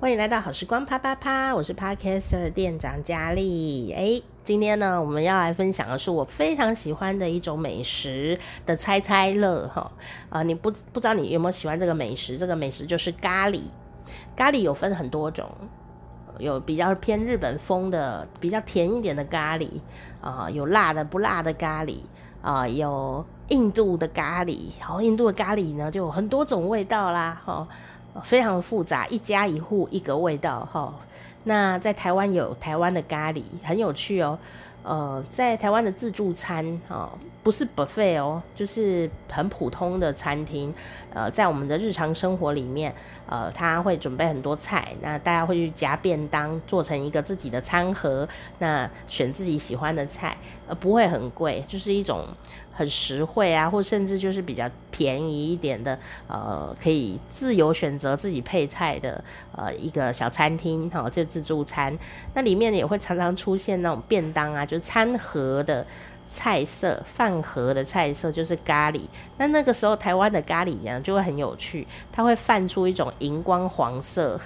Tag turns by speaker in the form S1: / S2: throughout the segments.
S1: 欢迎来到好时光啪啪啪，我是 Podcaster 店长佳丽。诶，今天呢，我们要来分享的是我非常喜欢的一种美食的猜猜乐哈。啊、你不不知道你有没有喜欢这个美食？这个美食就是咖喱。咖喱有分很多种，有比较偏日本风的，比较甜一点的咖喱啊、有辣的不辣的咖喱啊、有印度的咖喱。好，印度的咖喱呢，就有很多种味道啦，哈。非常复杂，一家一户一个味道哈。那在台湾有台湾的咖喱，很有趣哦。呃，在台湾的自助餐啊，不是 buffet 哦，就是很普通的餐厅。呃，在我们的日常生活里面，呃，他会准备很多菜，那大家会去夹便当，做成一个自己的餐盒，那选自己喜欢的菜，呃，不会很贵，就是一种很实惠啊，或甚至就是比较便宜一点的，呃，可以自由选择自己配菜的，呃，一个小餐厅，哈、哦，就自助餐。那里面也会常常出现那种便当啊，就是餐盒的。菜色，饭盒的菜色就是咖喱。那那个时候台湾的咖喱呢，就会很有趣，它会泛出一种荧光黄色，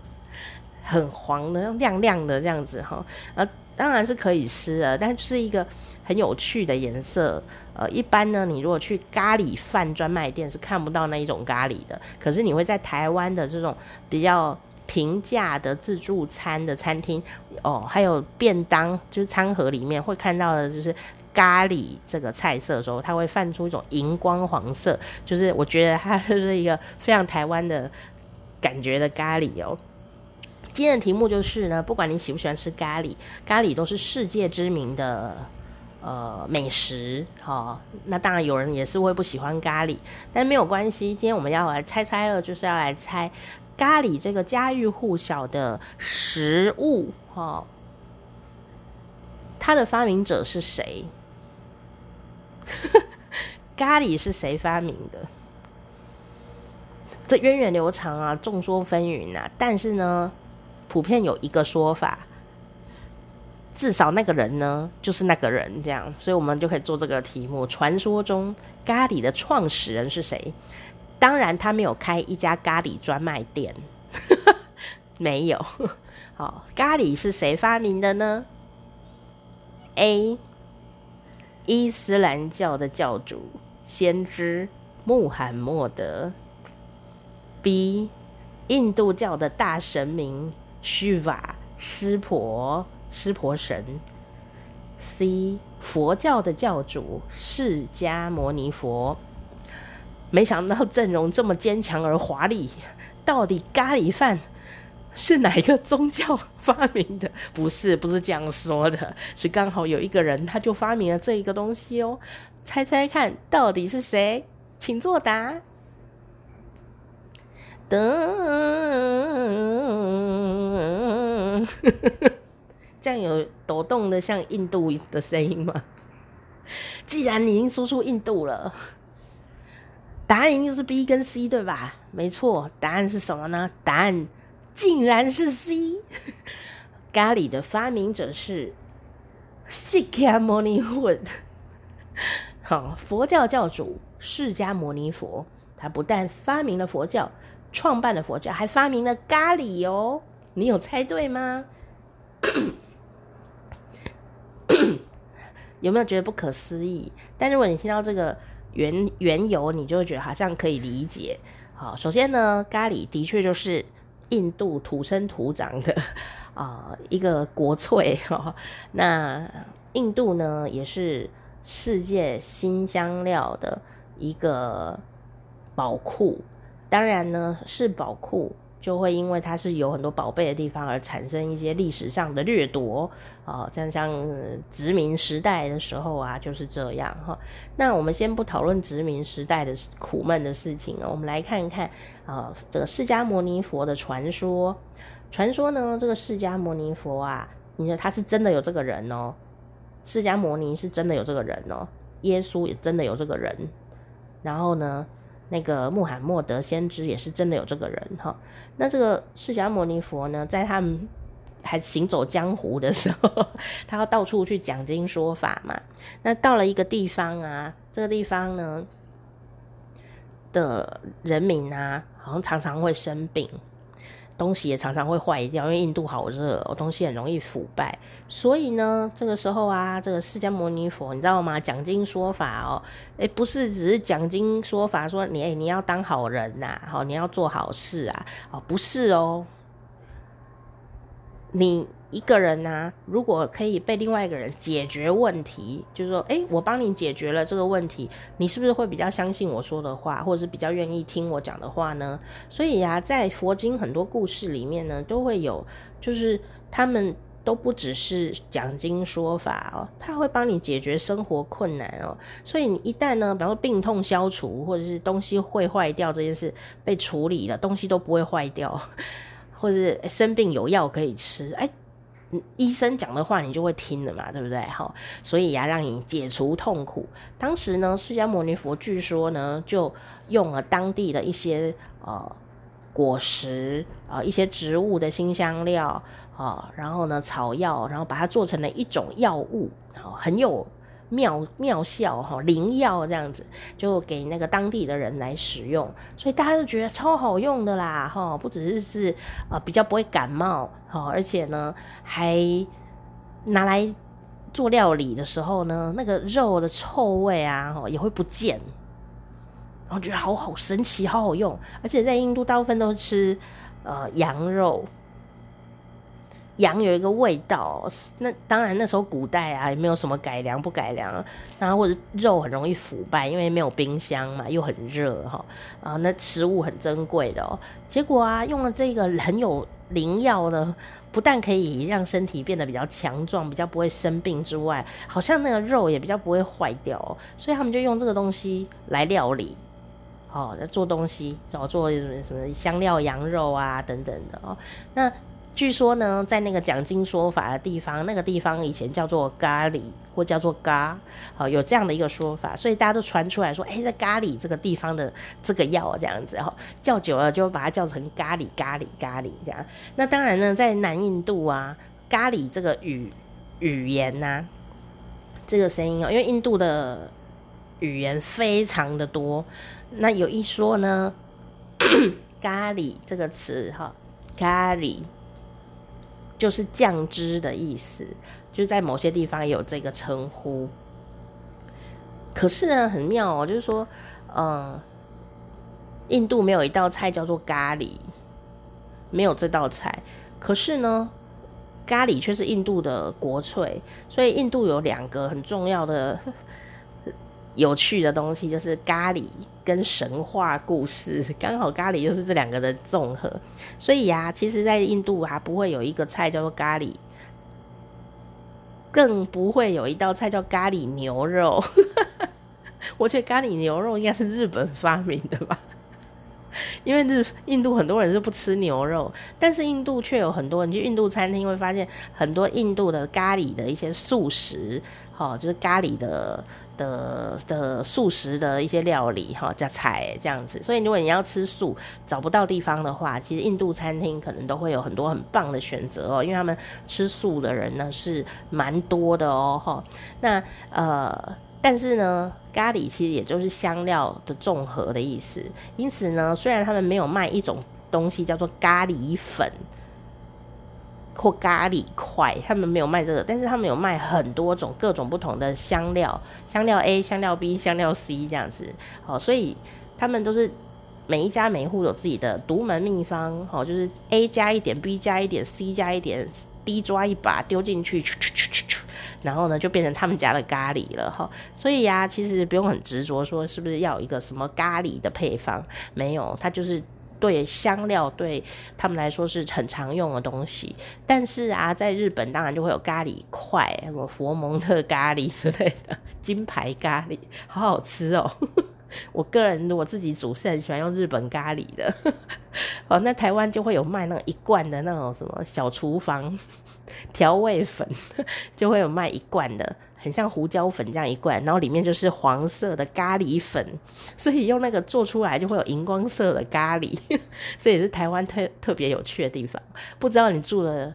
S1: 很黄的，亮亮的这样子哈。呃，当然是可以吃的，但是一个很有趣的颜色。呃，一般呢，你如果去咖喱饭专卖店是看不到那一种咖喱的，可是你会在台湾的这种比较。平价的自助餐的餐厅哦，还有便当，就是餐盒里面会看到的，就是咖喱这个菜色的时候，它会泛出一种荧光黄色，就是我觉得它就是一个非常台湾的感觉的咖喱哦。今天的题目就是呢，不管你喜不喜欢吃咖喱，咖喱都是世界知名的呃美食哦。那当然有人也是会不喜欢咖喱，但没有关系。今天我们要来猜猜了，就是要来猜。咖喱这个家喻户晓的食物，哈，它的发明者是谁？咖喱是谁发明的？这源远流长啊，众说纷纭啊。但是呢，普遍有一个说法，至少那个人呢，就是那个人这样，所以我们就可以做这个题目。传说中咖喱的创始人是谁？当然，他没有开一家咖喱专卖店，没有。好，咖喱是谁发明的呢？A. 伊斯兰教的教主先知穆罕默德。B. 印度教的大神明须瓦湿婆湿婆神。C. 佛教的教主释迦牟尼佛。没想到阵容这么坚强而华丽，到底咖喱饭是哪一个宗教发明的？不是，不是这样说的，是刚好有一个人他就发明了这一个东西哦。猜猜看到底是谁？请作答。噔，这样有抖动的像印度的声音吗？既然你已经说出印度了。答案一定是 B 跟 C 对吧？没错，答案是什么呢？答案竟然是 C。咖喱的发明者是释迦牟尼佛。好，佛教教主释迦牟尼佛，他不但发明了佛教，创办了佛教，还发明了咖喱哦。你有猜对吗？有没有觉得不可思议？但如果你听到这个。缘缘由，你就会觉得好像可以理解。好，首先呢，咖喱的确就是印度土生土长的啊、一个国粹哈。那印度呢，也是世界新香料的一个宝库。当然呢，是宝库。就会因为它是有很多宝贝的地方而产生一些历史上的掠夺啊，像像殖民时代的时候啊，就是这样哈。那我们先不讨论殖民时代的苦闷的事情，我们来看一看啊，这个释迦牟尼佛的传说。传说呢，这个释迦牟尼佛啊，你说他是真的有这个人哦，释迦牟尼是真的有这个人哦，耶稣也真的有这个人，然后呢，那个穆罕默德先知也是真的有这个人哈，那这个释迦牟尼佛呢，在他们还行走江湖的时候，他要到处去讲经说法嘛。那到了一个地方啊，这个地方呢的人民啊，好像常常会生病。东西也常常会坏掉，因为印度好热哦，东西很容易腐败。所以呢，这个时候啊，这个释迦牟尼佛，你知道吗？讲经说法哦，诶，不是只是讲经说法，说你诶，你要当好人呐，好，你要做好事啊，哦，不是哦，你。一个人呢、啊，如果可以被另外一个人解决问题，就是说，诶，我帮你解决了这个问题，你是不是会比较相信我说的话，或者是比较愿意听我讲的话呢？所以呀、在佛经很多故事里面呢，都会有，就是他们都不只是讲经说法哦，他会帮你解决生活困难哦。所以你一旦呢，比方说病痛消除，或者是东西会坏掉这件事被处理了，东西都不会坏掉，或者是生病有药可以吃，诶。医生讲的话你就会听了嘛，对不对？哈，所以呀，让你解除痛苦。当时呢，释迦牟尼佛据说呢，就用了当地的一些呃果实啊、呃，一些植物的辛香料啊、然后呢草药，然后把它做成了一种药物，好、呃，很有。妙妙效哈，灵药这样子，就给那个当地的人来使用，所以大家都觉得超好用的啦哈，不只是是呃比较不会感冒哈，而且呢还拿来做料理的时候呢，那个肉的臭味啊哈也会不见，然后觉得好好神奇，好好用，而且在印度大部分都吃呃羊肉。羊有一个味道，那当然那时候古代啊也没有什么改良不改良，然后或者肉很容易腐败，因为没有冰箱嘛，又很热哈啊，那食物很珍贵的哦。结果啊用了这个很有灵药呢，不但可以让身体变得比较强壮，比较不会生病之外，好像那个肉也比较不会坏掉哦，所以他们就用这个东西来料理，哦，做东西，然后做什么什么香料羊肉啊等等的哦，那。据说呢，在那个讲经说法的地方，那个地方以前叫做咖喱，或叫做咖，好，有这样的一个说法，所以大家都传出来说，哎、在咖喱这个地方的这个药这样子，哈，叫久了就把它叫成咖喱咖喱咖喱这样。那当然呢，在南印度啊，咖喱这个语语言呐、啊，这个声音哦，因为印度的语言非常的多，那有一说呢，咖喱这个词哈，咖喱。就是酱汁的意思，就在某些地方有这个称呼。可是呢，很妙哦，就是说，嗯，印度没有一道菜叫做咖喱，没有这道菜。可是呢，咖喱却是印度的国粹，所以印度有两个很重要的。有趣的东西就是咖喱跟神话故事，刚好咖喱就是这两个的综合，所以呀、啊，其实，在印度还不会有一个菜叫做咖喱，更不会有一道菜叫咖喱牛肉。我觉得咖喱牛肉应该是日本发明的吧，因为是印度很多人是不吃牛肉，但是印度却有很多人去印度餐厅会发现很多印度的咖喱的一些素食。哦，就是咖喱的的的素食的一些料理哈，加菜这样子。所以如果你要吃素，找不到地方的话，其实印度餐厅可能都会有很多很棒的选择哦，因为他们吃素的人呢是蛮多的哦。哈，那呃，但是呢，咖喱其实也就是香料的综合的意思。因此呢，虽然他们没有卖一种东西叫做咖喱粉。或咖喱块，他们没有卖这个，但是他们有卖很多种各种不同的香料，香料 A、香料 B、香料 C 这样子，好，所以他们都是每一家每户有自己的独门秘方，好，就是 A 加一点，B 加一点，C 加一点，D 抓一把丢进去，然后呢就变成他们家的咖喱了，哈，所以呀，其实不用很执着说是不是要一个什么咖喱的配方，没有，它就是。对香料对他们来说是很常用的东西，但是啊，在日本当然就会有咖喱块，什么佛蒙特咖喱之类的，金牌咖喱，好好吃哦。我个人我自己煮是很喜欢用日本咖喱的。哦，那台湾就会有卖那一罐的那种什么小厨房调味粉，就会有卖一罐的。很像胡椒粉这样一罐，然后里面就是黄色的咖喱粉，所以用那个做出来就会有荧光色的咖喱，这也是台湾特特别有趣的地方。不知道你住的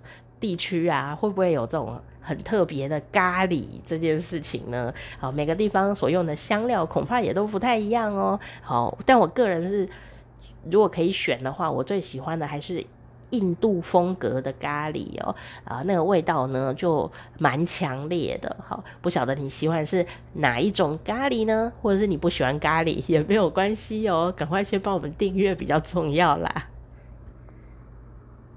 S1: 地区啊，会不会有这种很特别的咖喱这件事情呢？好，每个地方所用的香料恐怕也都不太一样哦。好，但我个人是，如果可以选的话，我最喜欢的还是印度风格的咖喱哦，啊，那个味道呢就蛮强烈的。好，不晓得你喜欢是哪一种咖喱呢？或者是你不喜欢咖喱也没有关系哦，赶快先帮我们订阅比较重要啦。